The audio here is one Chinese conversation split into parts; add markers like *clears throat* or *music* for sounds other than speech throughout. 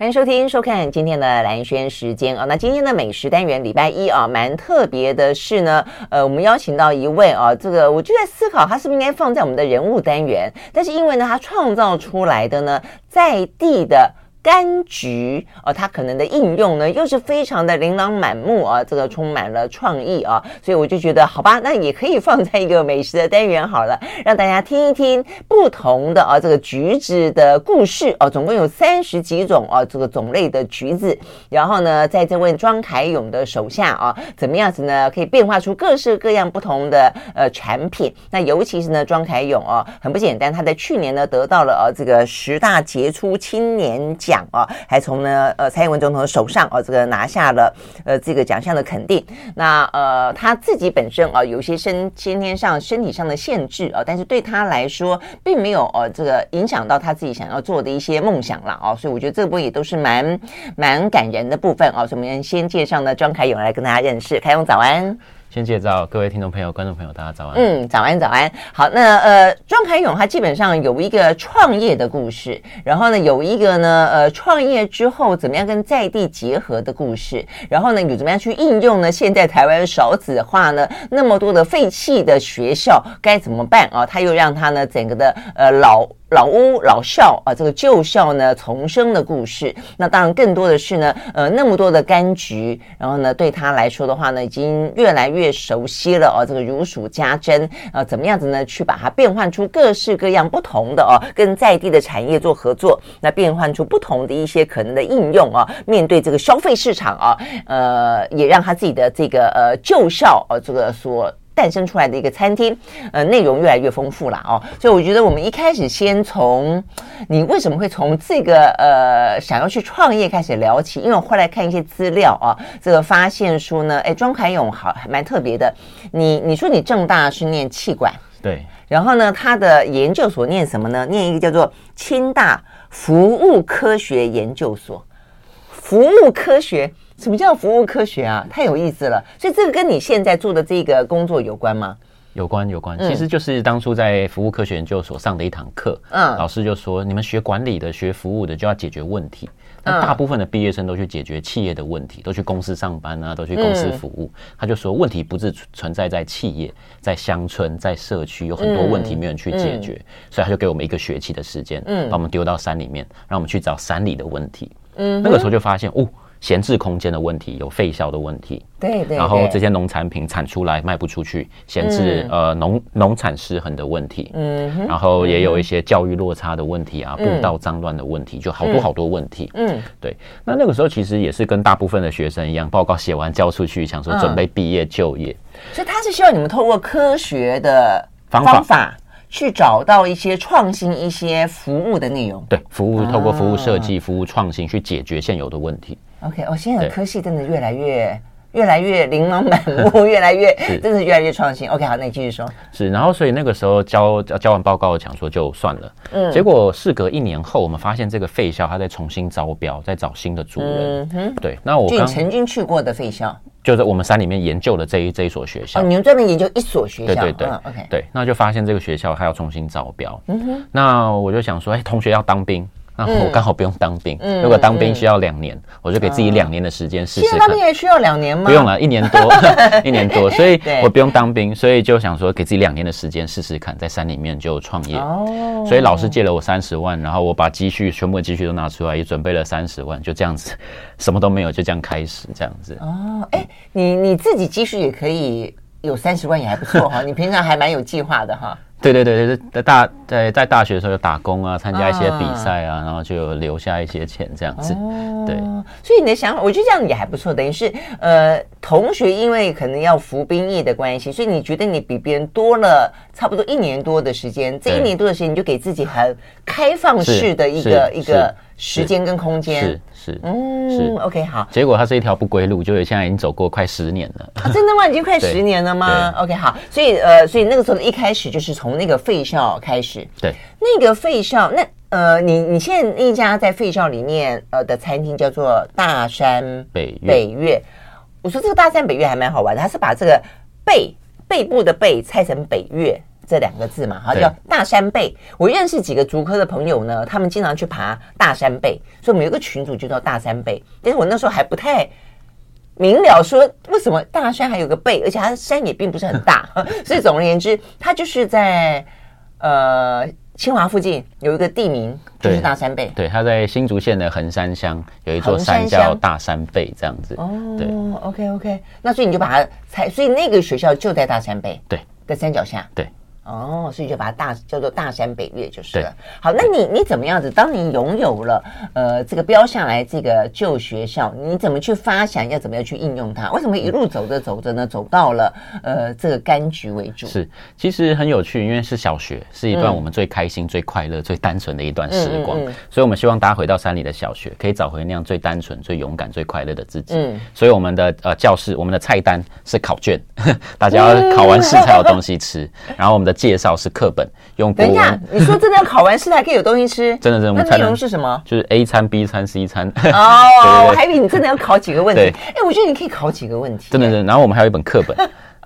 欢迎收听、收看今天的兰轩时间啊。那今天的美食单元，礼拜一啊，蛮特别的是呢，呃，我们邀请到一位啊，这个我就在思考，他是不是应该放在我们的人物单元？但是因为呢，他创造出来的呢，在地的。柑橘哦，它可能的应用呢，又是非常的琳琅满目啊，这个充满了创意啊，所以我就觉得好吧，那也可以放在一个美食的单元好了，让大家听一听不同的啊这个橘子的故事哦，总共有三十几种啊这个种类的橘子，然后呢，在这位庄凯勇的手下啊，怎么样子呢，可以变化出各式各样不同的呃产品？那尤其是呢，庄凯勇啊，很不简单，他在去年呢得到了啊这个十大杰出青年奖。啊，还从呢呃蔡英文总统的手上啊，这个拿下了呃这个奖项的肯定。那呃他自己本身啊，有些身先天上身体上的限制啊，但是对他来说，并没有呃这个影响到他自己想要做的一些梦想了啊。所以我觉得这部分也都是蛮蛮感人的部分啊。所以我们先介绍呢庄凯勇来跟大家认识，凯勇早安。先介绍各位听众朋友、观众朋友，大家早安。嗯，早安，早安。好，那呃，庄凯勇他基本上有一个创业的故事，然后呢，有一个呢，呃，创业之后怎么样跟在地结合的故事，然后呢，有怎么样去应用呢？现在台湾少子化呢，那么多的废弃的学校该怎么办啊？他又让他呢整个的呃老。老屋老校啊，这个旧校呢重生的故事，那当然更多的是呢，呃，那么多的柑橘，然后呢，对他来说的话呢，已经越来越越熟悉了哦，这个如数家珍啊，怎么样子呢？去把它变换出各式各样不同的哦，跟在地的产业做合作，那变换出不同的一些可能的应用啊，面对这个消费市场啊，呃，也让他自己的这个呃旧校呃，这个所。诞生出来的一个餐厅，呃，内容越来越丰富了哦，所以我觉得我们一开始先从你为什么会从这个呃想要去创业开始聊起，因为我后来看一些资料啊，这个发现说呢，哎，庄凯勇好还蛮特别的，你你说你正大是念气管，对，然后呢，他的研究所念什么呢？念一个叫做清大服务科学研究所，服务科学。什么叫服务科学啊？太有意思了！所以这个跟你现在做的这个工作有关吗？有关，有关。其实就是当初在服务科学研究所上的一堂课，嗯，老师就说，你们学管理的、学服务的就要解决问题。那大部分的毕业生都去解决企业的问题，都去公司上班啊，都去公司服务。他就说，问题不是存在在企业，在乡村、在社区，有很多问题没有人去解决，所以他就给我们一个学期的时间，嗯，把我们丢到山里面，让我们去找山里的问题。嗯，那个时候就发现，哦。闲置空间的问题，有废校的问题，对对，然后这些农产品产出来卖不出去，闲置呃农农产失衡的问题，嗯，然后也有一些教育落差的问题啊，步道脏乱的问题，就好多好多问题，嗯，对。那那个时候其实也是跟大部分的学生一样，报告写完交出去，想说准备毕业就业。所以他是希望你们透过科学的方法。去找到一些创新、一些服务的内容，对，服务透过服务设计、服务创新去解决现有的问题。OK，哦，现在的科系真的越来越、越来越琳琅满目，*laughs* 越来越真的是越来越创新。OK，好，那你继续说。是，然后所以那个时候交交完报告，讲说就算了。嗯，结果事隔一年后，我们发现这个废校它在重新招标，在找新的主人。嗯哼，对，那我刚曾经去过的废校。就是我们山里面研究的这一这一所学校，哦，你们专门研究一所学校，对对对，嗯，OK，对，那就发现这个学校还要重新招标，嗯哼，那我就想说，哎，同学要当兵。那我刚好不用当兵，如果当兵需要两年，我就给自己两年的时间试试。现在当兵也需要两年吗？不用了，一年多，*laughs* 一年多，*laughs* 所以我不用当兵，所以就想说给自己两年的时间试试看，在山里面就创业。哦，所以老师借了我三十万，然后我把积蓄全部的积蓄都拿出来，也准备了三十万，就这样子，什么都没有，就这样开始这样子。哦，哎，你你自己积蓄也可以有三十万，也还不错哈。你平常还蛮有计划的哈。对对对对，在大在在大学的时候有打工啊，参加一些比赛啊，然后就留下一些钱这样子。对，所以你的想法，我觉得这样也还不错。等于是呃，同学因为可能要服兵役的关系，所以你觉得你比别人多了差不多一年多的时间。这一年多的时间，你就给自己很开放式的一个一个时间跟空间。是是，嗯，是，OK，好。结果它是一条不归路，就是现在已经走过快十年了。啊、真的吗？已经快十年了吗？OK，好。所以呃，所以那个时候一开始就是从那个废校开始。对，那个废校，那呃，你你现在那一家在废校里面呃的餐厅叫做大山北北月。我说这个大山北岳还蛮好玩的，它是把这个背背部的背拆成北月。这两个字嘛，哈，叫大山背。我认识几个竹科的朋友呢，他们经常去爬大山背，所以我们有个群组就叫大山背。但是我那时候还不太明了，说为什么大山还有个背，而且它的山也并不是很大，*laughs* 所以总而言之，它就是在呃。清华附近有一个地名，就是大山背。对，它在新竹县的横山乡有一座山叫大山背，这样子。哦，对，OK OK，那所以你就把它猜，所以那个学校就在大山背，对，在山脚下，对。哦，所以就把它大叫做大山北岳就是了。好，那你你怎么样子？当你拥有了呃这个标下来这个旧学校，你怎么去发想？要怎么样去应用它？为什么一路走着走着呢，走到了呃这个柑橘为主？是，其实很有趣，因为是小学，是一段我们最开心、嗯、最快乐、最单纯的一段时光。嗯嗯嗯、所以，我们希望大家回到山里的小学，可以找回那样最单纯、最勇敢、最快乐的自己。嗯，所以我们的呃教室，我们的菜单是考卷，*laughs* 大家要考完试才有东西吃。嗯、然后我们的介绍是课本，用国文。等一下，你说真的要考完试还可以有东西吃？*laughs* 真的真的。那内容是什么？就是 A 餐、B 餐、C 餐。哦，*laughs* 我还以为你真的要考几个问题。哎，我觉得你可以考几个问题。真的真的。然后我们还有一本课本。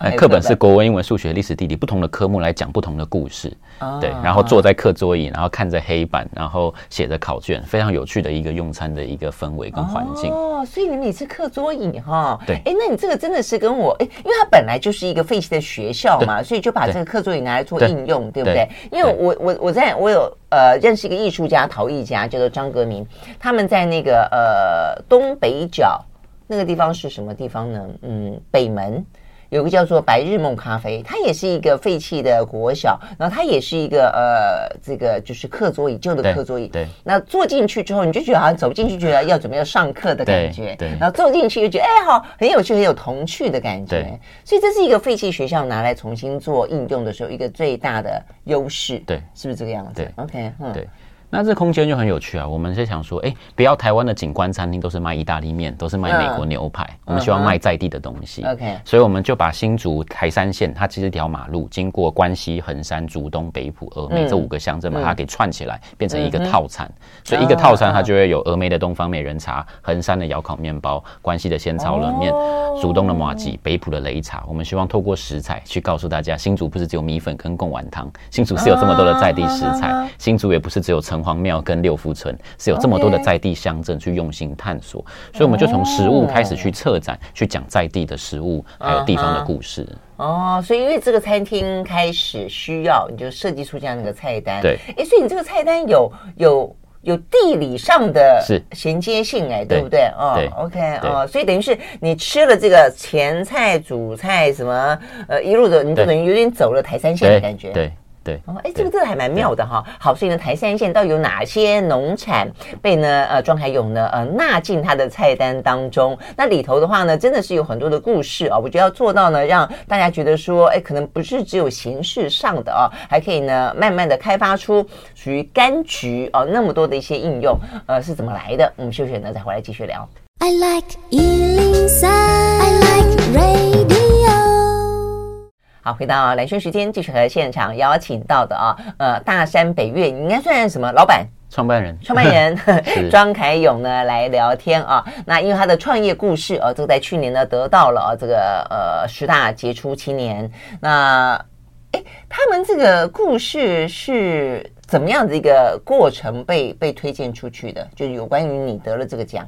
哎，课本是国文、英文、数学、历史、地理不同的科目来讲不同的故事，对，然后坐在课桌椅，然后看着黑板，然后写着考卷，非常有趣的一个用餐的一个氛围跟环境。哦，所以你每次课桌椅哈，对，哎，那你这个真的是跟我哎，因为它本来就是一个废弃的学校嘛，所以就把这个课桌椅拿来做应用，对不对？因为我我我在我有呃认识一个艺术家陶艺家叫做张格明，他们在那个呃东北角那个地方是什么地方呢？嗯，北门。有个叫做白日梦咖啡，它也是一个废弃的国小，然后它也是一个呃，这个就是课桌椅，旧的课桌椅。对。那坐进去之后，你就觉得好像走进去，觉得要准备要上课的感觉。对。对，然后坐进去又觉得哎，好，很有趣，很有童趣的感觉。对。所以这是一个废弃学校拿来重新做应用的时候，一个最大的优势。对。是不是这个样子？对。OK，嗯。对。那这空间就很有趣啊！我们是想说，哎，不要台湾的景观餐厅都是卖意大利面，都是卖美国牛排，我们希望卖在地的东西。OK，所以我们就把新竹台山线，它其实一条马路，经过关西、横山、竹东、北埔、峨眉这五个乡镇，把它给串起来，变成一个套餐。所以一个套餐它就会有峨眉的东方美人茶、横山的窑烤面包、关西的仙草冷面、竹东的麻吉、北埔的擂茶。我们希望透过食材去告诉大家，新竹不是只有米粉跟贡丸汤，新竹是有这么多的在地食材，新竹也不是只有城隍庙跟六福村，是有这么多的在地乡镇去用心探索，所以我们就从食物开始去策展，去讲在地的食物，还有地方的故事。哦，所以因为这个餐厅开始需要，你就设计出这样的一个菜单。对，哎，所以你这个菜单有有有地理上的衔接性，哎，对不对？哦，OK，哦，所以等于是你吃了这个前菜、主菜什么，呃，一路的，你就等于有点走了台山线的感觉。对。对哦，哎，这个这个还蛮妙的哈。好，所以呢，台三线到底有哪些农产被呢？呃，庄凯勇呢，呃，纳进他的菜单当中。那里头的话呢，真的是有很多的故事啊。我觉得要做到呢，让大家觉得说，哎，可能不是只有形式上的啊，还可以呢，慢慢的开发出属于柑橘哦那么多的一些应用，呃，是怎么来的？我们休息呢，再回来继续聊。I like 103, I like radio 好，回到蓝轩时间，继续和现场邀请到的啊，呃，大山北岳，你应该算是什么老板？创办人，创办人 *laughs* *laughs* 庄凯勇呢来聊天啊。那因为他的创业故事啊，这个在去年呢得到了啊这个呃十大杰出青年。那哎，他们这个故事是怎么样的一个过程被被推荐出去的？就是有关于你得了这个奖。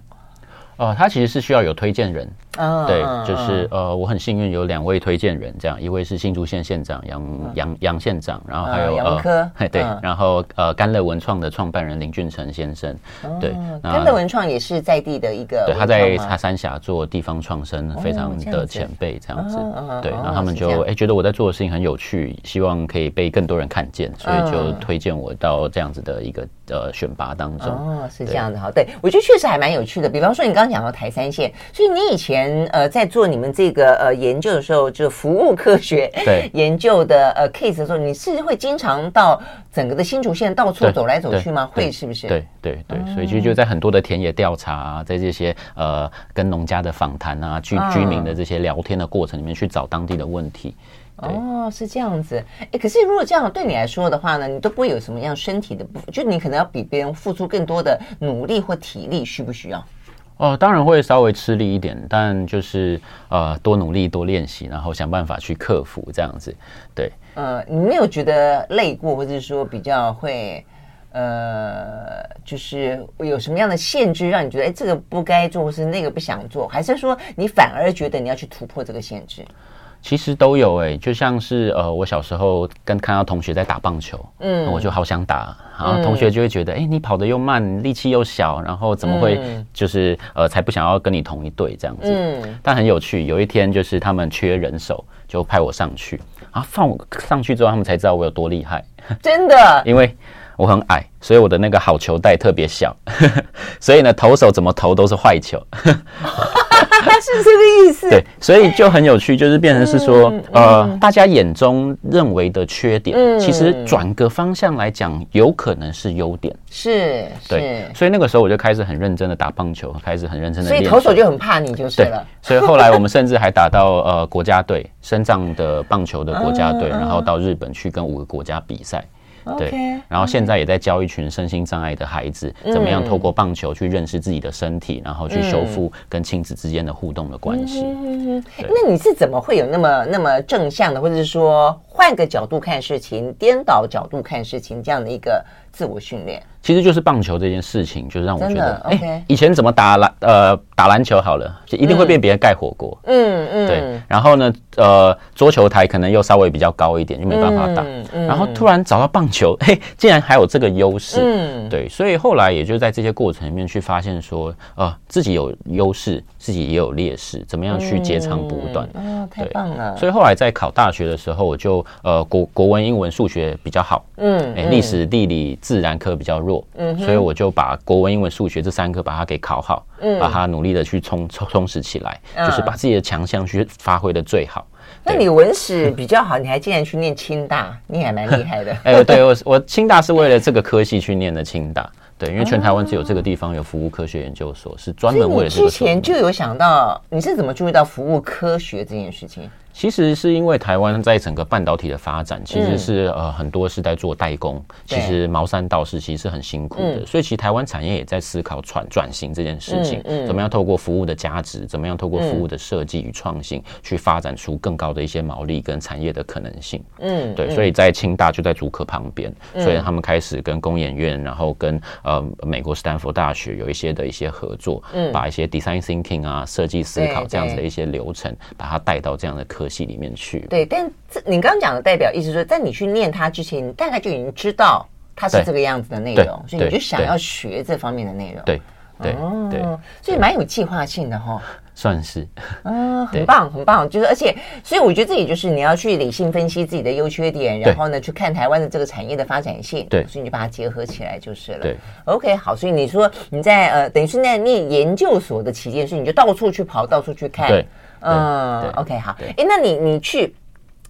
哦，他其实是需要有推荐人。Uh, 对，就是呃，我很幸运有两位推荐人，这样一位是新竹县县长杨杨杨县长，然后还有杨科，*laughs* 对，然后呃甘乐文创的创办人林俊成先生，对，甘乐文创也是在地的一个，对，他在他三峡做地方创生，非常的前辈这样子，对，然后他们就哎觉得我在做的事情很有趣，希望可以被更多人看见，所以就推荐我到这样子的一个呃选拔当中。哦，是这样子哈，对我觉得确实还蛮有趣的。比方说你刚刚讲到台三线，所以你以前。呃，在做你们这个呃研究的时候，就服务科学对 *laughs* 研究的呃 case 的时候，你是会经常到整个的新竹县到处走来走去吗？会是不是？对对对，所以其实就在很多的田野调查啊，在这些呃跟农家的访谈啊，居居民的这些聊天的过程里面去找当地的问题。哦，是这样子。哎，可是如果这样对你来说的话呢，你都不会有什么样身体的部分，就你可能要比别人付出更多的努力或体力，需不需要？哦，当然会稍微吃力一点，但就是呃多努力多练习，然后想办法去克服这样子。对，呃，你没有觉得累过，或者说比较会呃，就是有什么样的限制让你觉得哎这个不该做，或是那个不想做，还是说你反而觉得你要去突破这个限制？其实都有哎、欸，就像是呃，我小时候跟看到同学在打棒球，嗯，我就好想打，然后同学就会觉得，哎、嗯欸，你跑得又慢，力气又小，然后怎么会就是呃，才不想要跟你同一队这样子。嗯，但很有趣，有一天就是他们缺人手，就派我上去，然后放我上去之后，他们才知道我有多厉害。真的，*laughs* 因为我很矮，所以我的那个好球带特别小，*laughs* 所以呢，投手怎么投都是坏球。*laughs* *laughs* 是这个意思，对，所以就很有趣，就是变成是说，嗯嗯、呃，大家眼中认为的缺点，嗯、其实转个方向来讲，有可能是优点。是，对，所以那个时候我就开始很认真的打棒球，开始很认真的练。所以投手就很怕你就是了。所以后来我们甚至还打到呃国家队，深藏的棒球的国家队，然后到日本去跟五个国家比赛。对然后现在也在教一群身心障碍的孩子，嗯、怎么样透过棒球去认识自己的身体，然后去修复跟亲子之间的互动的关系。那你是怎么会有那么那么正向的，或者是说换个角度看事情，颠倒角度看事情这样的一个自我训练？其实就是棒球这件事情，就是让我觉得，哎，okay、以前怎么打篮呃打篮球好了，就一定会被别人盖火锅。嗯嗯，对。然后呢，呃，桌球台可能又稍微比较高一点，就没办法打。嗯嗯、然后突然找到棒球，*laughs* 嘿，竟然还有这个优势。嗯，对。所以后来也就在这些过程里面去发现说，呃，自己有优势，自己也有劣势，怎么样去截长补短。嗯、哦，太棒了。所以后来在考大学的时候，我就呃国国文、英文、数学比较好。嗯，哎，历史、地理、自然科比较弱。嗯，所以我就把国文、英文、数学这三科把它给考好，嗯，把它努力的去充充充实起来，嗯、就是把自己的强项去发挥的最好。那你文史比较好，你还竟然去念清大，你还蛮厉害的。*laughs* 哎，对我我清大是为了这个科系去念的清大，对，因为全台湾只有这个地方有服务科学研究所，是专门为了这个。之前就有想到，你是怎么注意到服务科学这件事情？其实是因为台湾在整个半导体的发展，其实是呃很多是在做代工，其实毛三道士其实是很辛苦的，所以其实台湾产业也在思考转转型这件事情，怎么样透过服务的价值，怎么样透过服务的设计与创新，去发展出更高的一些毛利跟产业的可能性。嗯，对，所以在清大就在主科旁边，所以他们开始跟工研院，然后跟呃美国斯坦福大学有一些的一些合作，嗯，把一些 design thinking 啊设计思考这样子的一些流程，把它带到这样的科。系里面去，对，但这你刚刚讲的代表意思说，在你去念它之前，你大概就已经知道它是这个样子的内容，所以你就想要学这方面的内容。对对对，所以蛮有计划性的哈，算是，嗯，很棒很棒，就是而且，所以我觉得这也就是你要去理性分析自己的优缺点，然后呢，去看台湾的这个产业的发展性，对，所以你就把它结合起来就是了。对，OK，好，所以你说你在呃，等于是在念研究所的期间，所以你就到处去跑，到处去看，对。嗯，OK，好。哎，那你你去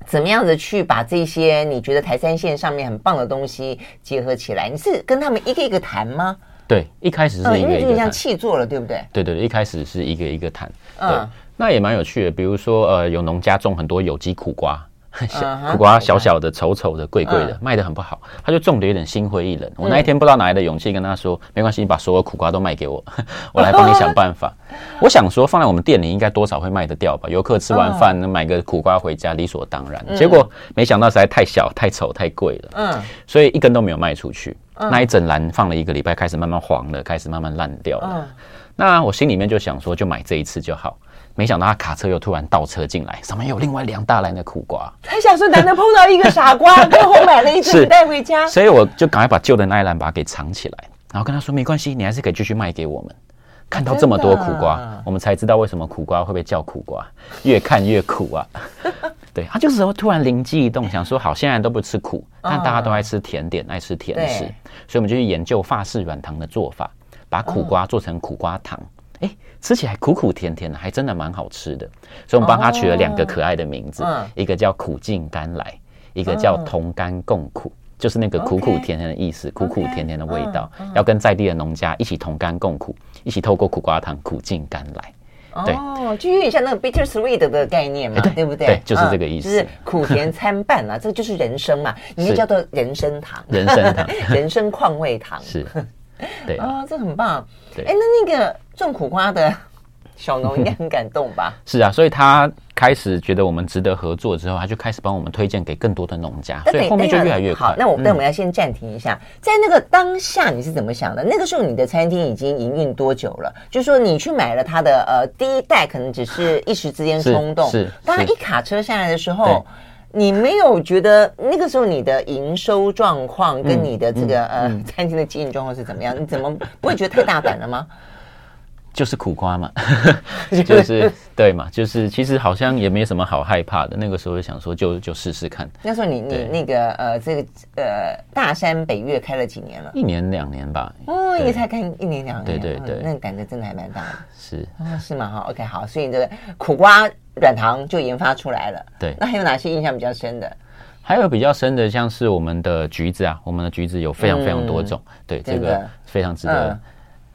怎么样子去把这些你觉得台三线上面很棒的东西结合起来？你是跟他们一个一个谈吗？对，一开始是一个一个谈，因为就像气做了，对不对？对对对，一开始是一个一个谈。嗯，那也蛮有趣的。比如说，呃，有农家种很多有机苦瓜。*laughs* 小苦瓜小小的、丑丑的、贵贵的，卖得很不好。他就种的有点心灰意冷。我那一天不知道哪来的勇气跟他说：“没关系，你把所有苦瓜都卖给我，*laughs* 我来帮你想办法。*laughs* ”我想说，放在我们店里应该多少会卖得掉吧？游客吃完饭买个苦瓜回家理所当然。结果没想到实在太小、太丑、太贵了。嗯，所以一根都没有卖出去。那一整篮放了一个礼拜，开始慢慢黄了，开始慢慢烂掉了。那我心里面就想说，就买这一次就好。没想到他卡车又突然倒车进来，上面有另外两大篮的苦瓜。他想说难得碰到一个傻瓜，*laughs* 最后买了一只带回家。所以我就赶快把旧的那一篮把它给藏起来，然后跟他说没关系，你还是可以继续卖给我们。看到这么多苦瓜，啊、我们才知道为什么苦瓜会被叫苦瓜，越看越苦啊。*laughs* 对，他就是说突然灵机一动，想说好，现在都不吃苦，但大家都爱吃甜点，爱吃甜食，所以我们就去研究法式软糖的做法，把苦瓜做成苦瓜糖。哎，吃起来苦苦甜甜的，还真的蛮好吃的。所以我们帮他取了两个可爱的名字，哦、一个叫苦尽甘来，一个叫同甘共苦，哦、就是那个苦苦甜甜的意思，okay, 苦苦甜甜的味道，要跟在地的农家一起同甘共苦，一起透过苦瓜糖苦尽甘来。对。哦，就有点像那个 bitter sweet 的概念嘛，对，对不对？对，就是这个意思，嗯、就是苦甜参半啊，*laughs* 这个就是人生嘛，应该叫做人生糖，人生糖，*laughs* 人生况味糖是。对啊，*laughs* 哦，这很棒。对，哎，那那个种苦瓜的小农应该很感动吧？*laughs* 是啊，所以他开始觉得我们值得合作之后，他就开始帮我们推荐给更多的农家，所以后面就越来越快。好，那我那我们要先暂停一下，嗯、在那个当下你是怎么想的？那个时候你的餐厅已经营运多久了？就是说你去买了他的呃第一代，可能只是一时之间冲动，是。当他一卡车下来的时候。你没有觉得那个时候你的营收状况跟你的这个、嗯嗯、呃餐厅的经营状况是怎么样？你怎么不会觉得太大胆了吗？就是苦瓜嘛，*laughs* *laughs* 就是对嘛，就是其实好像也没什么好害怕的。那个时候就想说就就试试看。那时候你你那个呃这个呃大山北岳开了几年了？一年两年吧。哦，也才开一年两年。对对对，那感觉真的还蛮大的。是啊，是吗？哈，OK，好，所以这个苦瓜。软糖就研发出来了。对，那还有哪些印象比较深的？还有比较深的，像是我们的橘子啊，我们的橘子有非常非常多种。嗯、对，这个非常值得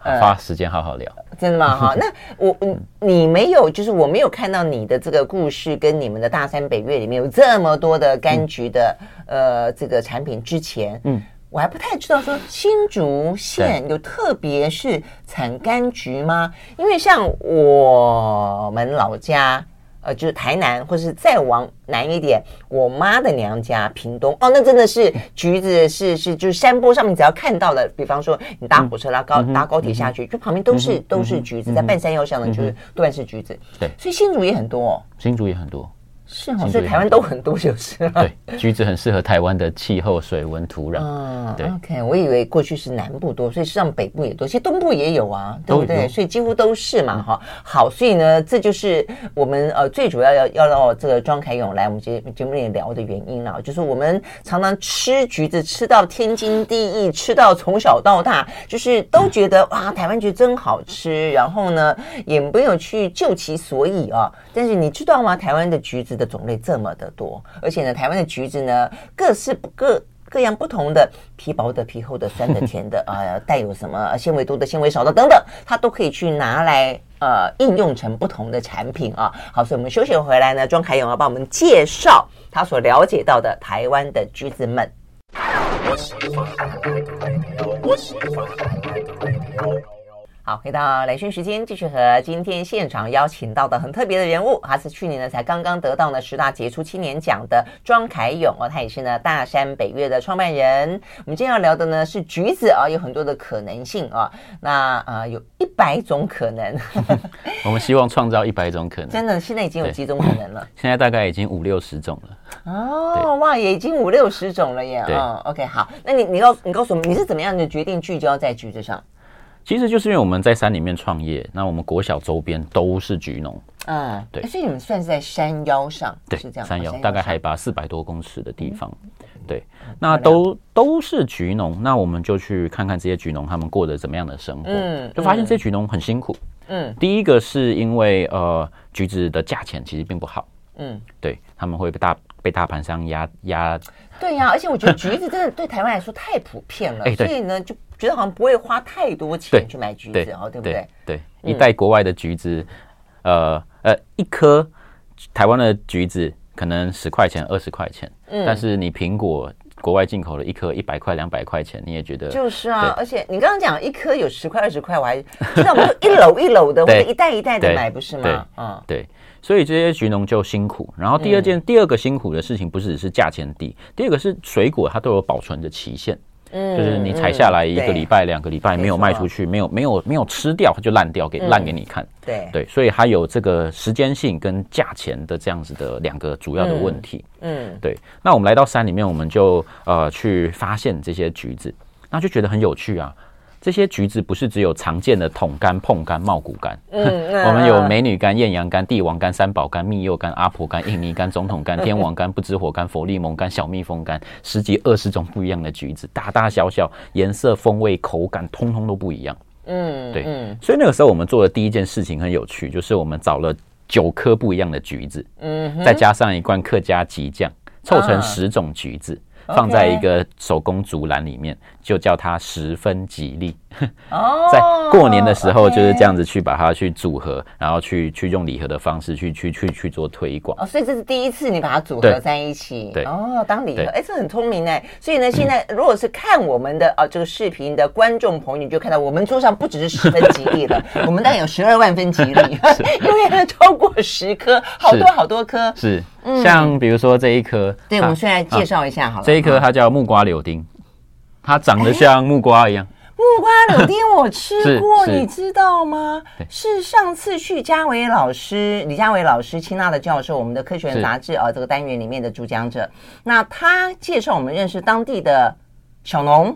花时间好好聊。呃、真的吗？*laughs* 哈，那我你没有，就是我没有看到你的这个故事跟你们的大山北岳里面有这么多的柑橘的、嗯、呃这个产品之前，嗯，我还不太知道说新竹县有特别是产柑橘吗？因为像我们老家。呃，就是台南，或是再往南一点，我妈的娘家屏东哦，那真的是橘子是是，就是山坡上面只要看到了，比方说你搭火车拉高、嗯、搭高铁下去，嗯、就旁边都是、嗯、都是橘子，嗯、在半山腰上的就是多半是橘子。对，所以新竹也很多哦，新竹也很多。是哦，所以台湾都很多就是了。对，橘子很适合台湾的气候、水温、土壤。嗯，对。OK，我以为过去是南部多，所以实际上北部也多，其实东部也有啊，对不对？所以几乎都是嘛，哈。好，所以呢，这就是我们呃最主要要要到这个庄凯勇来我们节节目里聊的原因了，就是我们常常吃橘子吃到天经地义，吃到从小到大，就是都觉得 *laughs* 哇，台湾橘真好吃，然后呢也没有去究其所以啊。但是你知道吗？台湾的橘子的种类这么的多，而且呢，台湾的橘子呢，各式各各样不同的，皮薄的、皮厚的、酸的、甜的，呃，*laughs* 带有什么纤维多的、纤维少的等等，它都可以去拿来呃应用成不同的产品啊。好，所以我们休息回来呢，庄凯勇要帮我们介绍他所了解到的台湾的橘子们。好，回到雷讯时间，继续和今天现场邀请到的很特别的人物，他是去年呢才刚刚得到呢十大杰出青年奖的庄凯勇哦，他也是呢大山北岳的创办人。我们今天要聊的呢是橘子啊，有很多的可能性啊，那呃有一百种可能。*laughs* 我们希望创造一百种可能，真的现在已经有几种可能了？现在大概已经五六十种了。哦，哇，也已经五六十种了耶。嗯，OK，好，那你你告你告诉我们，你是怎么样的决定聚焦在橘子上？其实就是因为我们在山里面创业，那我们国小周边都是橘农，嗯，对，所以你们算是在山腰上，对，是这样，山腰大概海拔四百多公尺的地方，对，那都都是橘农，那我们就去看看这些橘农他们过得怎么样的生活，嗯，就发现这些橘农很辛苦，嗯，第一个是因为呃橘子的价钱其实并不好，嗯，对，他们会被大被大盘商压压，对呀，而且我觉得橘子真的对台湾来说太普遍了，*laughs* 所以呢就。觉得好像不会花太多钱去买橘子哦，对不对？对，一袋国外的橘子，呃呃，一颗台湾的橘子可能十块钱、二十块钱，嗯，但是你苹果国外进口的一颗一百块、两百块钱，你也觉得就是啊。而且你刚刚讲一颗有十块、二十块，我还知道我们一篓一篓的 *laughs* 或者一袋一袋的买，不是吗？嗯，对。所以这些橘农就辛苦。然后第二件、第二个辛苦的事情，不是只是价钱低，第二个是水果它都有保存的期限。嗯，就是你采下来一个礼拜、两个礼拜没有卖出去，没有没有没有吃掉，它就烂掉，给烂给你看。对对，所以它有这个时间性跟价钱的这样子的两个主要的问题。嗯，对。那我们来到山里面，我们就呃去发现这些橘子，那就觉得很有趣啊。这些橘子不是只有常见的桶柑、碰柑、茂谷柑，嗯 *laughs* 嗯、我们有美女柑、艳阳柑、帝王柑、三宝柑、蜜柚柑、阿婆柑、印尼柑、总统柑、天王柑、不知火柑、佛利蒙柑、小蜜蜂柑，十几二十种不一样的橘子，大大小小，颜色、风味、口感，通通都不一样。嗯，对。嗯、所以那个时候我们做的第一件事情很有趣，就是我们找了九颗不一样的橘子，嗯，再加上一罐客家吉酱，凑成十种橘子。放在一个手工竹篮里面，就叫它十分吉利。哦，*laughs* 在过年的时候就是这样子去把它去组合，然后去去用礼盒的方式去去去去做推广。哦，所以这是第一次你把它组合在一起。对，哦，当礼盒，哎，这很聪明哎。所以呢，现在如果是看我们的啊这个视频的观众朋友，你就看到我们桌上不只是十分吉利了，*laughs* 我们大概有十二万分吉利，*laughs* 因为它超过十颗，好多好多颗。是，像比如说这一颗，对，我们现在介绍一下好了。这一颗它叫木瓜柳丁，它长得像木瓜一样。木瓜柳丁我吃 *laughs* 过，你知道吗？是上次去嘉伟老师，李嘉伟老师，清大的教授，我们的科学人杂志啊这个单元里面的主讲者。那他介绍我们认识当地的小农，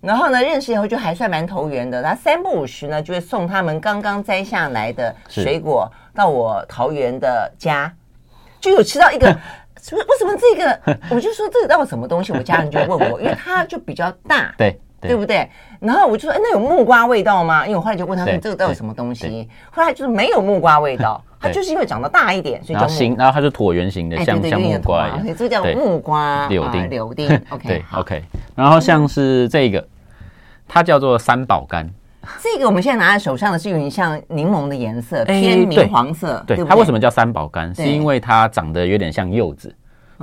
然后呢，认识以后就还算蛮投缘的。他三不五时呢，就会送他们刚刚摘下来的水果到我桃园的家，就有吃到一个，*laughs* 为为什么 *laughs* 这个？我就说这个到什么东西？我家人就问我，因为它就比较大。*laughs* 对。对不对？然后我就说，哎，那有木瓜味道吗？因为我后来就问他们，这个到底什么东西？后来就是没有木瓜味道，*laughs* 它就是因为长得大一点，所以叫木。然后它是椭圆形的，像像木瓜这个叫木瓜柳丁。柳丁，OK，对，OK。然后像是这个，它叫做三宝柑。*laughs* 这个我们现在拿在手上的是有点像柠檬的颜色，偏明黄色。对，它为什么叫三宝柑？是因为它长得有点像柚子，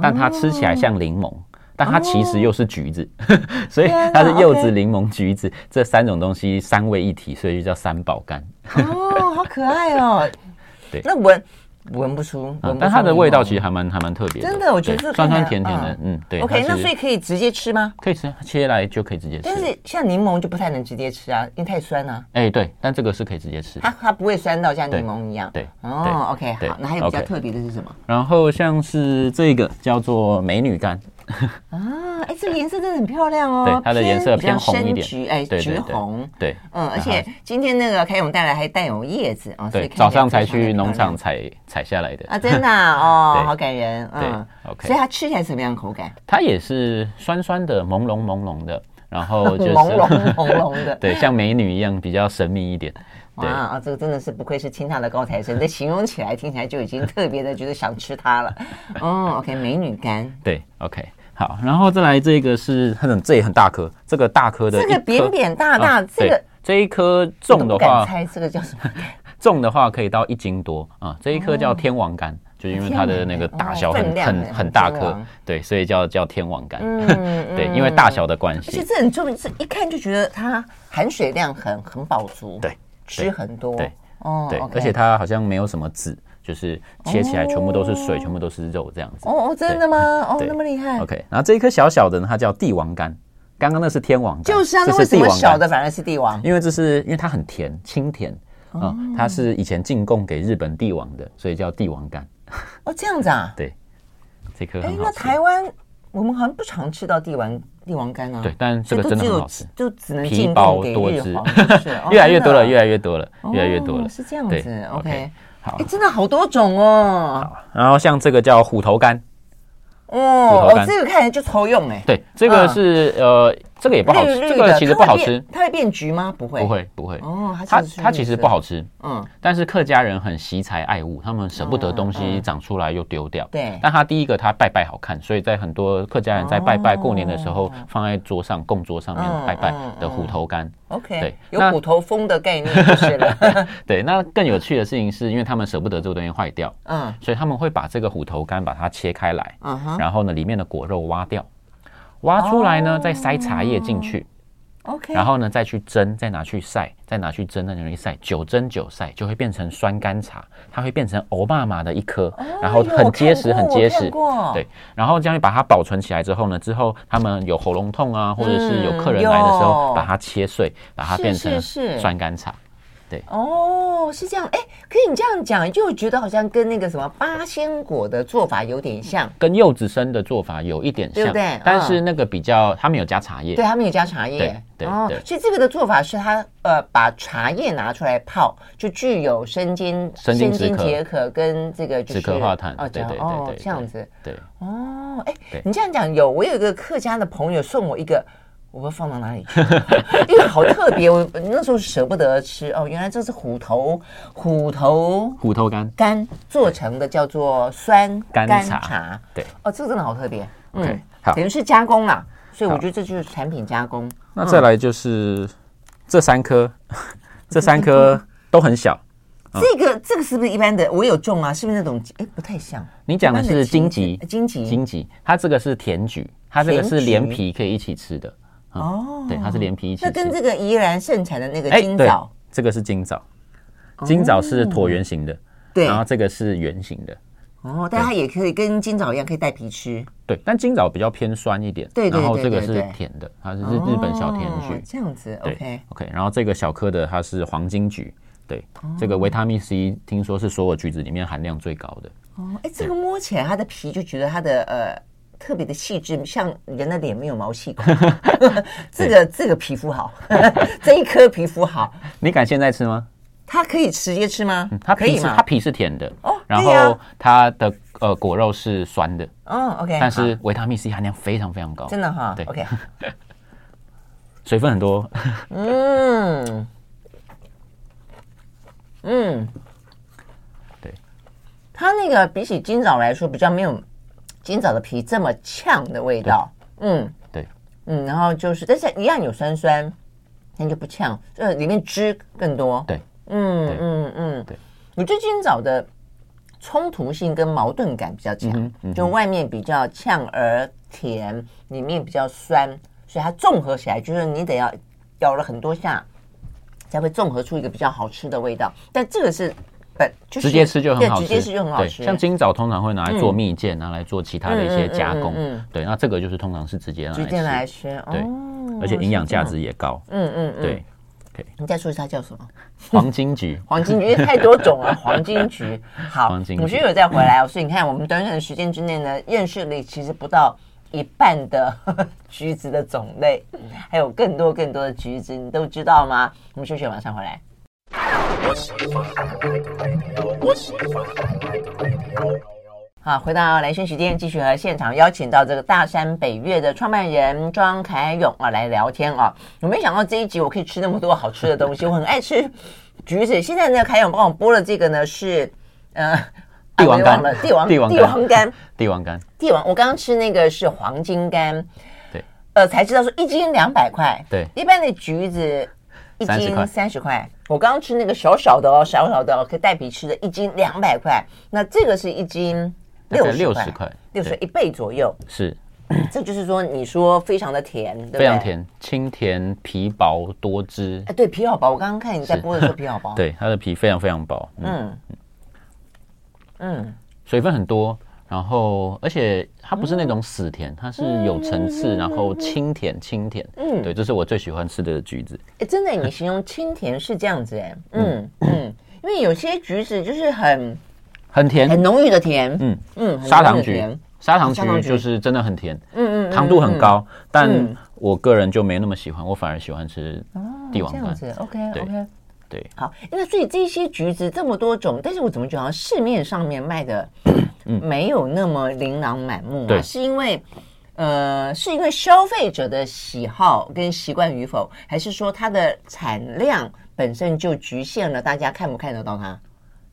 但它吃起来像柠檬。但它其实又是橘子，哦、*laughs* 所以它是柚子、柠檬、橘子这三种东西三位一体，所以就叫三宝柑。哦，好可爱哦！*laughs* 对，那闻闻不出，啊、但它的味道其实还蛮还蛮特别的。真的，我觉得酸酸甜甜的，嗯，嗯，对。OK，那所以可以直接吃吗？可以吃，切来就可以直接吃。但是像柠檬就不太能直接吃啊，因为太酸了、啊。哎，对，但这个是可以直接吃。它它不会酸到像柠檬一样。对，对哦，OK，好，那还有比较特别的是什么？然后像是这个叫做美女柑。啊，哎，这个颜色真的很漂亮哦。对，它的颜色偏红一点，橘，哎，橘红。对，嗯，而且今天那个凯勇带来还带有叶子啊，对，早上才去农场采采下来的啊，真的哦，*laughs* 好感人，嗯，OK。所以它吃起来什么样口感？它也是酸酸的，朦胧朦胧的，然后 *laughs* 就是朦胧朦胧的，*laughs* 对，像美女一样，比较神秘一点。哇啊，这个真的是不愧是清大的高材生，这形容起来听起来就已经特别的觉得想吃它了。哦，OK，*laughs* 美女干，对，OK。好，然后再来这个是很这也很大颗，这个大颗的这个扁扁大大，这个这一颗重的话，猜这个叫什么？重的话可以到一斤多啊。这一颗叫天王柑，就因为它的那个大小很很很大颗，对，所以叫叫天王柑。嗯，对，因为大小的关系。而且这很重，这一看就觉得它含水量很很饱足，对，吃很多，对，哦，对，而且它好像没有什么籽。就是切起来全部都是水，全部都是肉这样子。哦哦，真的吗？哦，那么厉害。OK，然后这一颗小小的呢，它叫帝王柑。刚刚那是天王柑，就是啊，那为什么小的反而是帝王？因为这是因为它很甜，清甜啊，它是以前进贡给日本帝王的，所以叫帝王柑。*laughs* 哦，这样子啊？对，这颗。哎，那台湾我们好像不常吃到帝王帝王柑啊。对，但这个真的很好吃，就只能进贡给日皇。*laughs* 越来越多了，越来越多了，越来越多了。是这样子，OK。好，哎，真的好多种哦。好，然后像这个叫虎头柑。哦，哦，这个看起来就超用哎。对，这个是呃。这个也不好吃，这个其实不好吃。它会变橘吗？不会，不会，不会。哦，它它其实不好吃。嗯，但是客家人很惜财爱物，他们舍不得东西长出来又丢掉。对。但它第一个，它拜拜好看，所以在很多客家人在拜拜过年的时候，放在桌上供桌上面拜拜的虎头柑。OK。对，有虎头蜂的概念就是了。*laughs* 对，那更有趣的事情是因为他们舍不得这个东西坏掉，嗯，所以他们会把这个虎头柑把它切开来，嗯哼，然后呢，里面的果肉挖掉。挖出来呢，再塞茶叶进去，OK，然后呢，再去蒸，再拿去晒，再拿去蒸，再拿去晒，久蒸久晒就会变成酸甘茶，它会变成欧巴马的一颗，然后很结实，很结实，对，然后这样把它保存起来之后呢，之后他们有喉咙痛啊，或者是有客人来的时候，把它切碎，把它变成酸甘茶。对。哦，是这样。哎，可以你这样讲，就觉得好像跟那个什么八仙果的做法有点像，跟柚子生的做法有一点像，对不对？但是那个比较，他们有加茶叶，对，他们有加茶叶，对对。所以这个的做法是他呃把茶叶拿出来泡，就具有生津、生津解渴跟这个就是止咳化痰哦，对对对对，这样子。对。哦，哎，你这样讲有，我有一个客家的朋友送我一个。我不知道放到哪里去，*laughs* 因为好特别，我那时候舍不得吃哦。原来这是虎头虎头虎头干干做成的，叫做酸干茶。对，哦，这个真的好特别。好，等于是加工啦。所以我觉得这就是产品加工。那再来就是这三颗，这三颗都很小。*laughs* 这个这个是不是一般的？我有种啊，是不是那种？哎，不太像。你讲的是荆棘，荆棘，荆棘。它这个是甜菊，它这个是连皮可以一起吃的。哦，对，它是连皮一起。那跟这个宜兰盛产的那个金枣，这个是金枣，金枣是椭圆形的，对，然后这个是圆形的。哦，但它也可以跟金枣一样，可以带皮吃。对，但金枣比较偏酸一点。对对对。然后这个是甜的，它是日本小甜橘。这样子，OK OK。然后这个小颗的它是黄金橘，对，这个维他命 C 听说是所有橘子里面含量最高的。哦，哎，这个摸起来它的皮就觉得它的呃特别的细致，像人的脸没有毛细孔。*laughs* *laughs* 这个这个皮肤好，*laughs* 这一颗皮肤好。你敢现在吃吗？它可以直接吃吗？它皮是它皮是甜的哦，然后它的呃果肉是酸的。哦，OK，但是维他命 C 含量非常非常高，真的哈，对，OK，水分很多，嗯。嗯，对，它那个比起今早来说，比较没有金枣的皮这么呛的味道，嗯，对，嗯，然后就是但是一样有酸酸，那就不呛，就里面汁更多，对。嗯嗯嗯，对，我觉得今早的冲突性跟矛盾感比较强，就外面比较呛而甜，里面比较酸，所以它综合起来就是你得要咬了很多下，才会综合出一个比较好吃的味道。但这个是本就是直接吃就很好吃，直接吃就很好吃。像金枣通常会拿来做蜜饯，拿来做其他的一些加工。嗯，对，那这个就是通常是直接拿来吃，直接来吃，对，而且营养价值也高。嗯嗯，对。Okay. 你再说一下它叫什么？黄金橘，*laughs* 黄金橘太多种了。黄金橘，好，*laughs* 黄金橘，我觉得有再回来哦。所以你看，我们短短的时间之内呢，认识了其实不到一半的 *laughs* 橘子的种类，还有更多更多的橘子，你都知道吗？我们休息，马上回来。好，回到来生时间，继续和现场邀请到这个大山北岳的创办人庄凯勇啊来聊天啊。我没想到这一集我可以吃那么多好吃的东西，我很爱吃橘子。现在呢，凯勇帮我剥了这个呢是呃 *laughs* 帝王柑，帝王 *laughs* 帝王帝王柑，帝王柑，帝王。我刚刚吃那个是黄金柑，对，呃，才知道说一斤两百块，对，一般的橘子一斤三十块。我刚刚吃那个小小的哦，小小的哦，可以带皮吃的，一斤两百块。那这个是一斤。六六十块，六十一倍左右，是，*clears throat* 这就是说，你说非常的甜，对不对？非常甜，清甜，皮薄多汁。哎，对，皮好薄。我刚刚看你在剥的时候，皮好薄。*laughs* 对，它的皮非常非常薄。嗯嗯，水分很多，然后而且它不是那种死甜，它是有层次，然后清甜清甜。嗯，对，这是我最喜欢吃的橘子。哎，真的，你形容清甜是这样子哎。嗯。嗯，因为有些橘子就是很。很甜，很浓郁的甜，嗯。嗯，砂糖橘，砂糖橘就是真的很甜，嗯嗯，糖度很高，但我个人就没那么喜欢，我反而喜欢吃帝王柑。这样子，OK OK，对，好，那所以这些橘子这么多种，但是我怎么觉得市面上面卖的 *clears throat* 没有那么琳琅满目啊？对，是因为呃，是因为消费者的喜好跟习惯与否，还是说它的产量本身就局限了大家看不看得到它？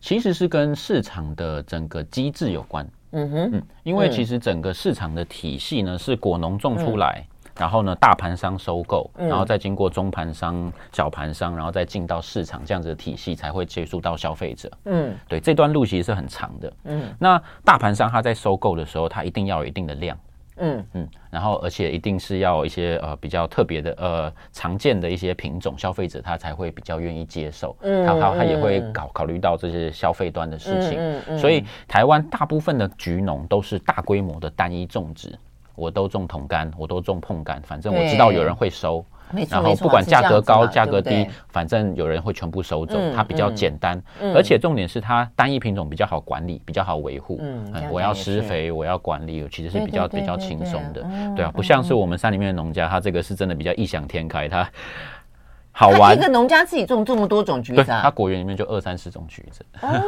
其实是跟市场的整个机制有关，嗯哼，嗯，因为其实整个市场的体系呢是果农种出来，嗯、然后呢大盘商收购，嗯、然后再经过中盘商、小盘商，然后再进到市场这样子的体系才会接触到消费者，嗯，对，这段路其实是很长的，嗯，那大盘商他在收购的时候，他一定要有一定的量。嗯。嗯，然后而且一定是要一些呃比较特别的呃常见的一些品种，消费者他才会比较愿意接受。嗯，他他他也会考考虑到这些消费端的事情。嗯嗯，所以台湾大部分的橘农都是大规模的单一种植，我都种桶柑，我都种碰柑，反正我知道有人会收。然后不管价格高价格低，反正有人会全部收走。它比较简单，而且重点是它单一品种比较好管理，比较好维护。嗯，我要施肥，我要管理，其实是比较比较轻松的。对啊，不像是我们山里面的农家，他这个是真的比较异想天开，他好玩。一个农家自己种这么多种橘子，他果园里面就二三十种橘子。*laughs* 哦，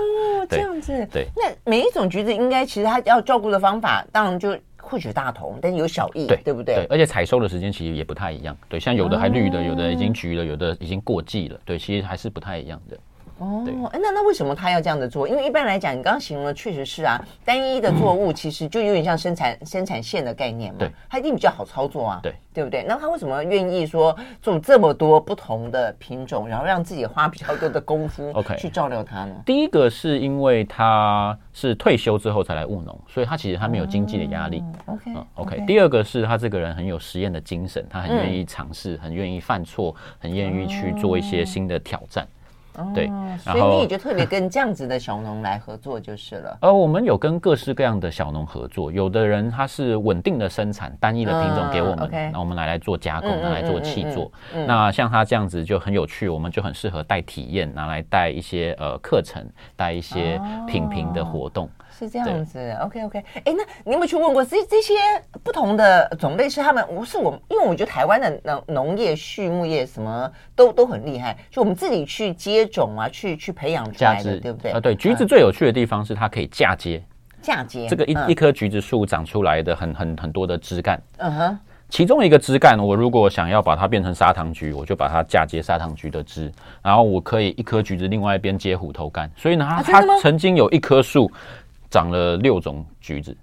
这样子。对，那每一种橘子应该其实它要照顾的方法，当然就。或许大同，但是有小异，对对不对？对，而且采收的时间其实也不太一样。对，像有的还绿的，有的已经橘了，有的已经过季了。对，其实还是不太一样的。哦，那那为什么他要这样的做？因为一般来讲，你刚刚形容的确实是啊，单一的作物其实就有点像生产、嗯、生产线的概念嘛，对，它一定比较好操作啊，对，对不对？那他为什么愿意说种这么多不同的品种，然后让自己花比较多的功夫，*laughs* OK，去照料它呢.第一个是因为他是退休之后才来务农，所以他其实他没有经济的压力。哦、OK，嗯，OK。第二个是他这个人很有实验的精神，他很愿意尝试，嗯、很愿意犯错，很愿意去做一些新的挑战。对，哦、所以你也就特别跟这样子的小农来合作就是了。呃，我们有跟各式各样的小农合作，有的人他是稳定的生产单一的品种给我们，那、嗯 okay、我们来来做加工，拿来做气作。嗯嗯嗯嗯、那像他这样子就很有趣，我们就很适合带体验，拿来带一些呃课程，带一些品评的活动。哦是这样子，OK OK。哎，那你有没有去问过这这些不同的种类是他们？不是我，因为我觉得台湾的农农业、畜牧业什么都都很厉害，就我们自己去接种啊，去去培养出来的，对不对？啊，对。橘子最有趣的地方是它可以嫁接，嫁接这个一、嗯、一棵橘子树长出来的很很很多的枝干，嗯哼。其中一个枝干，我如果想要把它变成砂糖橘，我就把它嫁接砂糖橘的枝，然后我可以一颗橘子另外一边接虎头柑，所以呢，它、啊、它曾经有一棵树。长了六种橘子，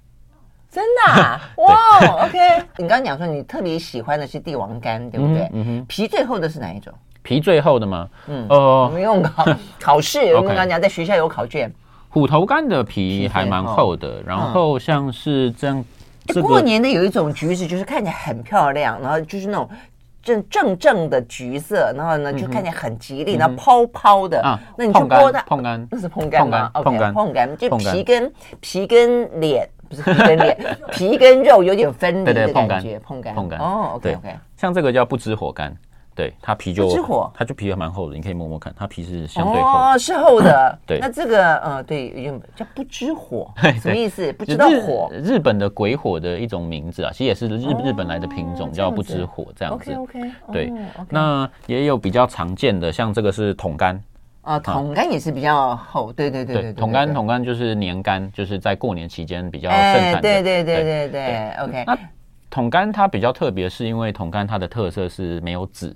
真的、啊、*laughs* 哇！OK，你刚刚讲说你特别喜欢的是帝王柑，对不对？嗯哼。皮最厚的是哪一种？皮最厚的吗？嗯哦，我们用考考试，我们刚刚讲在学校有考卷。虎头柑的皮还蛮厚的，然后像是这样，过年的有一种橘子，就是看起来很漂亮，然后就是那种。正正正的橘色，然后呢就看起来很吉利，然后泡泡的。啊，那你就剥它，碰干，那是碰干吗？OK，碰干就皮跟皮跟脸，不是皮跟脸，*laughs* 皮跟肉有点分离的感觉。碰干，碰干。哦，OK OK，像这个叫不知火柑。对，它皮就它就皮还蛮厚的，你可以摸摸看，它皮是相对厚哦，是厚的。*coughs* 对，那这个呃，对，用叫不知火，*laughs* 什么意思？不知道火，日本的鬼火的一种名字啊，其实也是日日本来的品种，叫不知火这样子。OK OK，对，那也有比较常见的，像这个是桶柑啊，桶柑也是比较厚。对对对对，桶柑桶柑就是年柑，就是在过年期间比较盛产的。对对对对对，OK。那桶柑它比较特别，是因为桶柑它的特色是没有籽。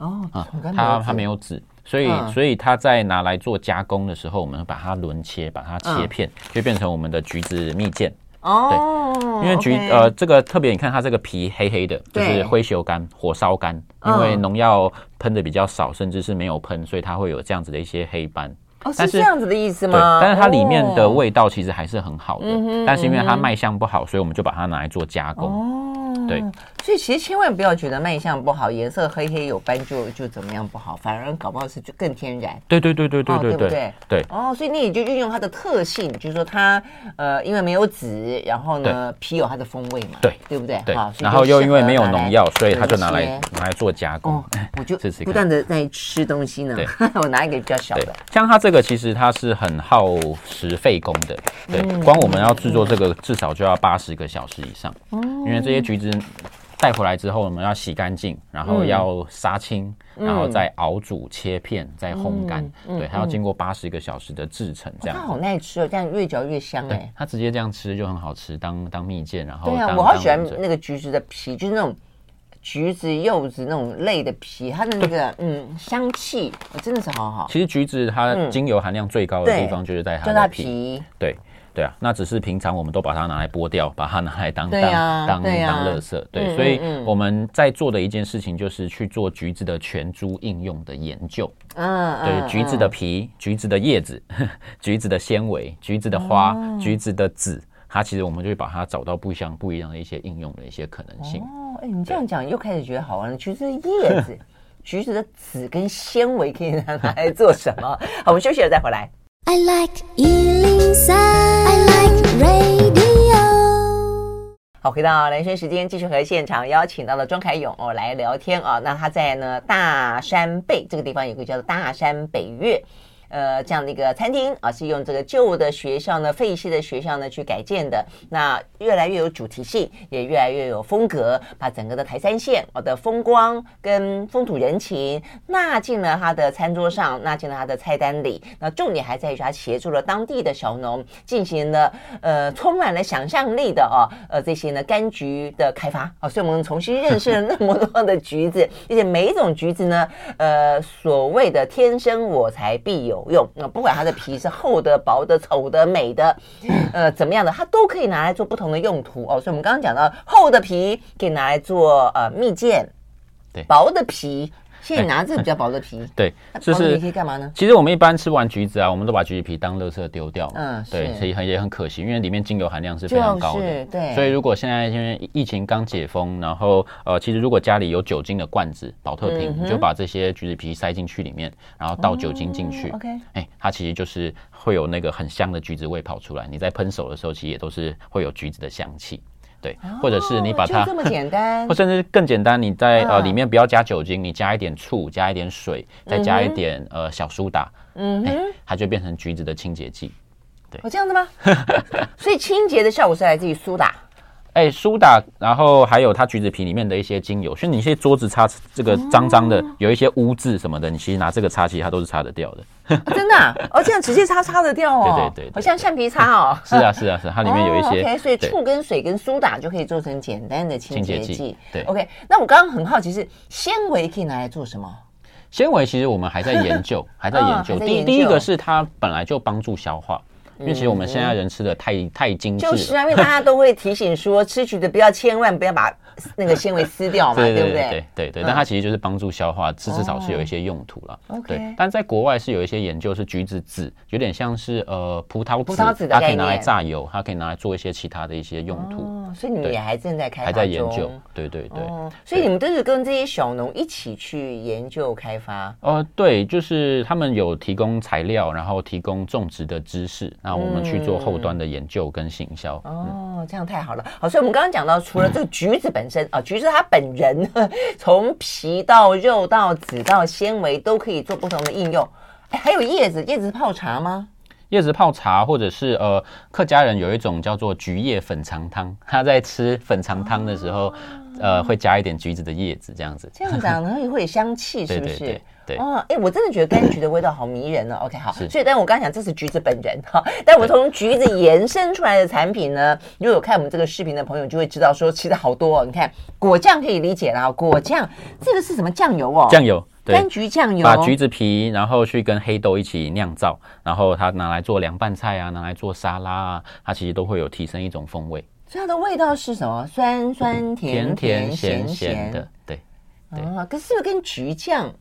哦啊，它它没有籽，所以所以它在拿来做加工的时候，我们把它轮切，把它切片，就变成我们的橘子蜜饯。哦，对，因为橘呃这个特别，你看它这个皮黑黑的，就是灰锈干、火烧干，因为农药喷的比较少，甚至是没有喷，所以它会有这样子的一些黑斑。哦，是这样子的意思吗？但是它里面的味道其实还是很好的，但是因为它卖相不好，所以我们就把它拿来做加工。哦，对。所以其实千万不要觉得卖相不好，颜色黑黑有斑就就怎么样不好，反而搞不好是就更天然。对对对对对对，对不对？对。哦，所以你也就运用它的特性，就是说它呃，因为没有籽，然后呢皮有它的风味嘛，对，对不对？对。然后又因为没有农药，所以它就拿来拿来做加工。我就 *laughs* 不断的在吃东西呢。*laughs* 我拿一个比较小的。像它这个其实它是很耗时费工的，对，光我们要制作这个至少就要八十个小时以上，因为这些橘子。带回来之后，我们要洗干净，然后要杀青，嗯、然后再熬煮、切片、再烘干。对，它要经过八十个小时的制成，这样、哦。它好耐吃哦，这样越嚼越香哎。它直接这样吃就很好吃，当当蜜饯，然后对啊，我好喜欢那个橘子的皮，就是那种橘子、柚子那种类的皮，它的那个嗯香气真的是好好。其实橘子它精油含量最高的地方就是在它的皮，皮对。对啊，那只是平常我们都把它拿来剥掉，把它拿来当当当当垃圾。对，所以我们在做的一件事情就是去做橘子的全株应用的研究。嗯，对，橘子的皮、橘子的叶子、*laughs* 橘子的纤维、橘子的花、橘子的籽，它其实我们就会把它找到不相不一样的一些应用的一些可能性。哦，哎，你这样讲又开始觉得好玩了。橘子的叶子、*laughs* 橘子的籽跟纤维可以拿来做什么？好，我们休息了再回来。I like 103, I like radio。好，回到人生时间，继续和现场邀请到了庄凯勇哦来聊天啊。那他在呢大山背这个地方有个叫做大山北岳。呃这样的一个餐厅啊，是用这个旧的学校呢、废弃的学校呢去改建的。那越来越有主题性，也越来越有风格，把整个的台山县哦的风光跟风土人情纳进了他的餐桌上，纳进了他的菜单里。那重点还在于他协助了当地的小农进行了呃充满了想象力的哦呃这些呢柑橘的开发啊，所以我们重新认识了那么多的橘子，而且每一种橘子呢，呃所谓的天生我材必有用，那不管它的皮是厚的、薄的、丑的、美的，呃怎么样的，它都可以拿来做不同的用途哦。所以我们刚刚讲到厚的皮可以拿来做呃蜜饯，对，薄的皮。现在你拿这个比较薄的皮，*laughs* 对，就是可以干嘛呢？其实我们一般吃完橘子啊，我们都把橘子皮当垃圾丢掉。嗯，对，所以很也很可惜，因为里面精油含量是非常高的。对，所以如果现在因为疫情刚解封，然后呃，其实如果家里有酒精的罐子、保特瓶，你就把这些橘子皮塞进去里面，然后倒酒精进去。OK，哎，它其实就是会有那个很香的橘子味跑出来。你在喷手的时候，其实也都是会有橘子的香气。对，或者是你把它，这么简单，*laughs* 或甚至更简单，你在呃里面不要加酒精，你加一点醋，加一点水，再加一点呃小苏打，嗯，它就变成橘子的清洁剂。对，哦，这样子吗？*laughs* 所以清洁的效果是来自于苏打。哎，苏打，然后还有它橘子皮里面的一些精油，所以你一些桌子擦这个脏脏的，有一些污渍什么的，你其实拿这个擦，其实它都是擦得掉的。真的？哦，这样直接擦擦得掉哦。对对对，好像橡皮擦哦。是啊是啊是，它里面有一些。OK，所以醋跟水跟苏打就可以做成简单的清洁剂。对。OK，那我刚刚很好奇是纤维可以拿来做什么？纤维其实我们还在研究，*laughs* 还在研究。第第一个是它本来就帮助消化。因为其实我们现在人吃的太太精致了，就是啊，因为大家都会提醒说，吃橘子不要千万不要把 *laughs* 那个纤维撕掉嘛，对不对？对对对，但它其实就是帮助消化，至至少是有一些用途了。对，但在国外是有一些研究，是橘子籽有点像是呃葡萄葡萄籽，它可以拿来榨油，它可以拿来做一些其他的一些用途。哦，所以你们也还正在开发，还在研究。对对对。哦，所以你们都是跟这些小农一起去研究开发。哦，对，就是他们有提供材料，然后提供种植的知识，那我们去做后。后端的研究跟行销哦，这样太好了。好，所以我们刚刚讲到，除了这个橘子本身啊，橘子它本人从皮到肉到籽到纤维都可以做不同的应用。哎，还有叶子，叶子泡茶吗？叶子泡茶，或者是呃，客家人有一种叫做橘叶粉肠汤，他在吃粉肠汤的时候，呃，会加一点橘子的叶子，这样子。这样子啊，然后也会有香气，*laughs* 是不是？对对对。哦，哎，我真的觉得柑橘的味道好迷人哦。*laughs* OK，好，所以，但我刚才讲这是橘子本人哈，但我们从橘子延伸出来的产品呢，如果有看我们这个视频的朋友就会知道说，其实好多哦。你看果酱可以理解啦，果酱这个是什么酱油哦？酱油，对，柑橘酱油，把橘子皮然后去跟黑豆一起酿造，然后它拿来做凉拌菜啊，拿来做沙拉啊，它其实都会有提升一种风味。所以它的味道是什么？酸酸甜甜咸咸的，对。啊，可是是不是跟橘酱？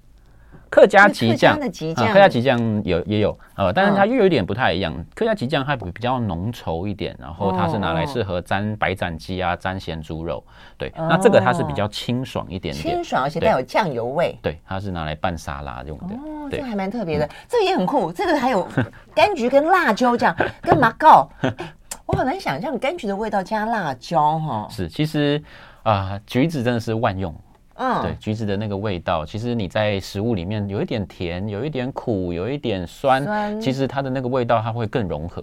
客家橘酱，客家橘酱有也有，呃，但是它又有一点不太一样。客家橘酱它比较浓稠一点，然后它是拿来适合沾白斩鸡啊，沾咸猪肉。对，那这个它是比较清爽一点点，清爽而且带有酱油味。对，它是拿来拌沙拉用的。哦，这个还蛮特别的，这个也很酷。这个还有柑橘跟辣椒酱，跟马告。*laughs* 我很难想象柑橘的味道加辣椒哈。是，其实啊，橘子真的是万用。嗯，对，橘子的那个味道，其实你在食物里面有一点甜，有一点苦，有一点酸，酸其实它的那个味道它会更融合。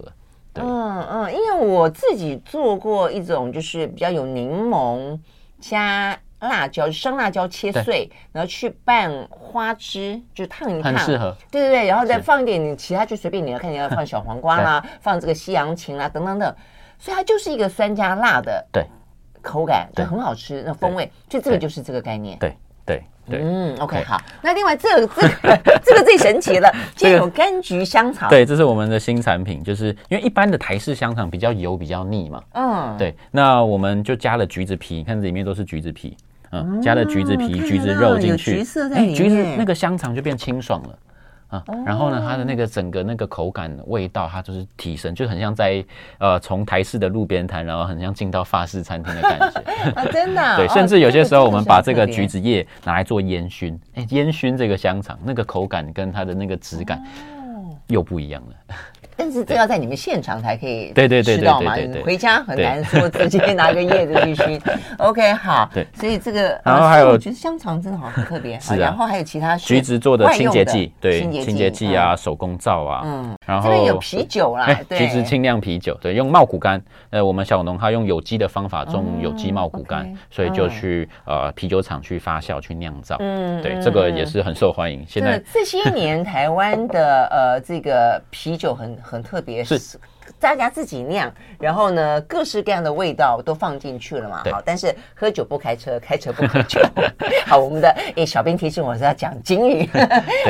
对，嗯嗯，因为我自己做过一种，就是比较有柠檬加辣椒，生辣椒切碎，然后去拌花枝，就烫一烫，很适合。对对对，然后再放一点你其他就随便你要看你要放小黄瓜啦，对放这个西洋芹啦等等等，所以它就是一个酸加辣的。对。口感就很好吃，那风味，就这个就是这个概念。对对对，嗯，OK，好。那另外这个这个 *laughs* 这个最神奇了，*laughs* 这有柑橘香肠。对，这是我们的新产品，就是因为一般的台式香肠比较油、比较腻嘛。嗯，对。那我们就加了橘子皮，你看这里面都是橘子皮，嗯，加了橘子皮、橘子肉进去，哎，橘子那个香肠就变清爽了。啊，然后呢，它的那个整个那个口感味道，它就是提升，就很像在呃从台式的路边摊，然后很像进到法式餐厅的感觉。*laughs* 啊，真的、*laughs* 啊。对，甚至有些时候我们把这个橘子叶拿来做烟熏，哎，烟熏这个香肠，那个口感跟它的那个质感又不一样了。但是这要在你们现场才可以对对对吃到嘛，回家很难说直接拿个叶子去熏。*laughs* OK，好，对，所以这个然后还有，我觉得香肠真的好特别，*laughs* 是然后还有其他橘子做的清洁剂，对，清洁剂啊，手工皂啊，嗯，然后这边有啤酒啦，橘子清酿啤酒，对，用茂谷柑，呃，我们小农他用有机的方法种有机茂谷柑，所以就去呃啤酒厂去发酵去酿造，嗯，对，这个也是很受欢迎。现在这些年台湾的呃这个啤酒很。很特别，是大家自己酿，然后呢，各式各样的味道都放进去了嘛。好，但是喝酒不开车，开车不喝酒。*laughs* 好，我们的诶，小编提醒我是要讲金鱼。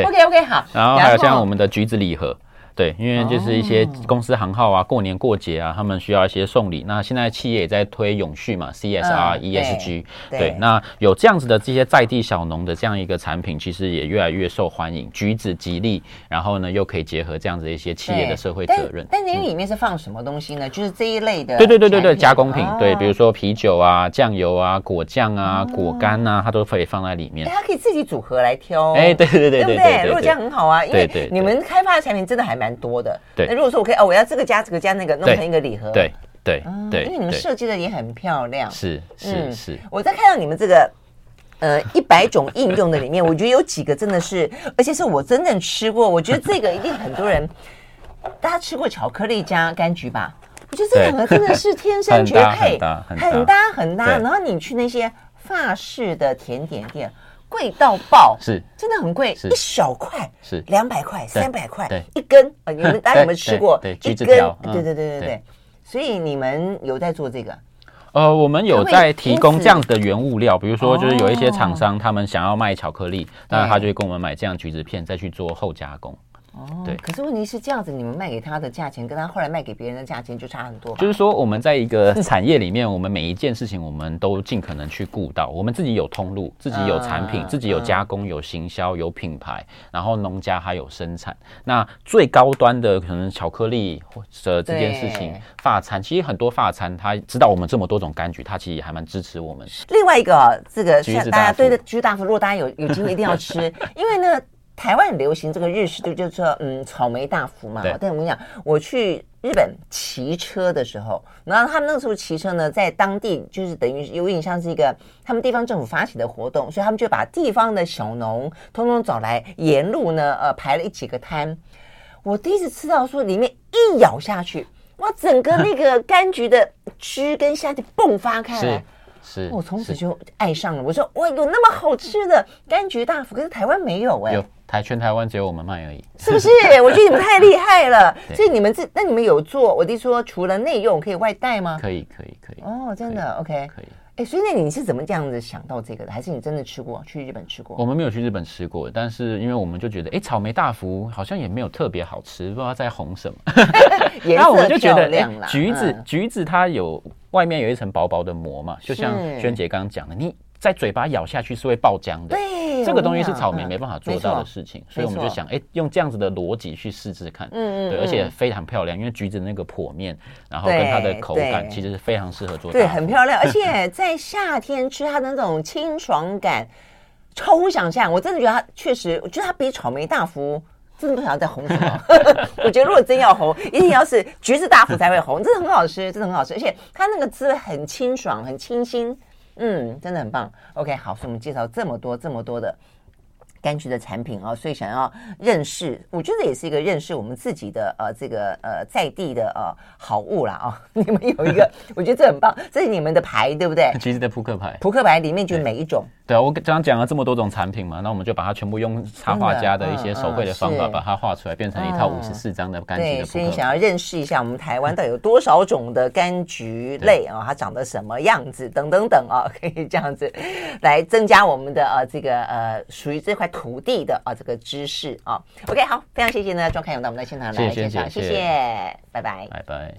OK *laughs* OK，好。然后还有像我们的橘子礼盒。对，因为就是一些公司行号啊，过年过节啊，他们需要一些送礼。那现在企业也在推永续嘛，CSR、ESG。对，那有这样子的这些在地小农的这样一个产品，其实也越来越受欢迎。橘子吉利，然后呢又可以结合这样子一些企业的社会责任。但您里面是放什么东西呢？就是这一类的。对对对对对，加工品。对，比如说啤酒啊、酱油啊、果酱啊、果干啊，它都可以放在里面。它可以自己组合来挑。哎，对对对对对，如果这样很好啊，因为你们开发的产品真的还蛮多的。对，那如果说我可以哦，我要这个加这个加那个，弄成一个礼盒。对对对，因为你们设计的也很漂亮。是是是。我在看到你们这个呃一百种应用的里面，我觉得有几个真的是，而且是我真正吃过，我觉得这个一定很多人，*laughs* 大家吃过巧克力加柑橘吧？我觉得这两个真的是天生绝配，*laughs* 很搭很搭很搭。然后你去那些法式的甜点店。贵到爆，是真的很贵，一小块是两百块、三百块，一根啊！*laughs* 你们大家有没有吃过？对，橘子条，对对对对对。所以你们有在做这个？呃，我们有在提供这样的原物料，比如说，就是有一些厂商他们想要卖巧克力，那他就会跟我们买这样橘子片，再去做后加工。哦，对，可是问题是这样子，你们卖给他的价钱跟他后来卖给别人的价钱就差很多。就是说，我们在一个产业里面，我们每一件事情我们都尽可能去顾到。我们自己有通路，自己有产品，*laughs* 自己有加工、有行销、有品牌，然后农家还有生产。那最高端的可能巧克力或者这件事情，发餐其实很多发餐他知道我们这么多种柑橘，他其实还蛮支持我们。另外一个这个大家对的橘子大福，如果大家有有机会一定要吃，因为呢。台湾很流行这个日式，就就是说，嗯，草莓大福嘛。对但我跟你讲，我去日本骑车的时候，然后他们那个时候骑车呢，在当地就是等于有点像是一个他们地方政府发起的活动，所以他们就把地方的小农通通找来，沿路呢，呃，排了一几个摊。我第一次吃到说，里面一咬下去，哇，整个那个柑橘的汁跟虾就迸发开来。是，我从此就爱上了。我说，哇，有那么好吃的柑橘大福，可是台湾没有哎、台全台湾只有我们卖而已，是不是？*laughs* 我觉得你们太厉害了。所以你们这，那你们有做？我弟说，除了内用，可以外带吗？可以，可以，可以。哦，真的，OK，可以。哎，所以那你是怎么这样子想到这个的？还是你真的吃过？去日本吃过？我们没有去日本吃过，但是因为我们就觉得，哎，草莓大福好像也没有特别好吃，不知道在红什么。*laughs* 颜色漂亮啦。橘子，橘子它有外面有一层薄薄的膜嘛，就像萱姐刚刚讲的，你。在嘴巴咬下去是会爆浆的，对，这个东西是草莓没办法做到的事情，所以我们就想，哎，用这样子的逻辑去试试看，嗯嗯，对，而且非常漂亮，因为橘子那个剖面，然后跟它的口感其实是非常适合做，对，很漂亮，而且在夏天吃它的那种清爽感，超乎想象，我真的觉得它确实，我觉得它比草莓大福真的不晓得在红什么，*laughs* 我觉得如果真要红，一定要是橘子大福才会红，真的很好吃，真的很好吃，而且它那个滋味很清爽，很清新。嗯，真的很棒。OK，好，所以我们介绍这么多这么多的柑橘的产品啊，所以想要认识，我觉得也是一个认识我们自己的呃这个呃在地的呃好物啦啊。*laughs* 你们有一个，*laughs* 我觉得这很棒，这是你们的牌对不对？其实的扑克牌，扑克牌里面就每一种。对啊，我刚刚讲了这么多种产品嘛，那我们就把它全部用插画家的一些手绘的方法把它画出来，变成一套五十四张的柑橘。对，所以你想要认识一下我们台湾到底有多少种的柑橘类啊，它长得什么样子等等等啊，可以这样子来增加我们的呃这个呃属于这块土地的啊这个知识啊。OK，好，非常谢谢呢庄凯勇到我们的现场来介绍，谢谢，谢谢，拜拜，拜拜。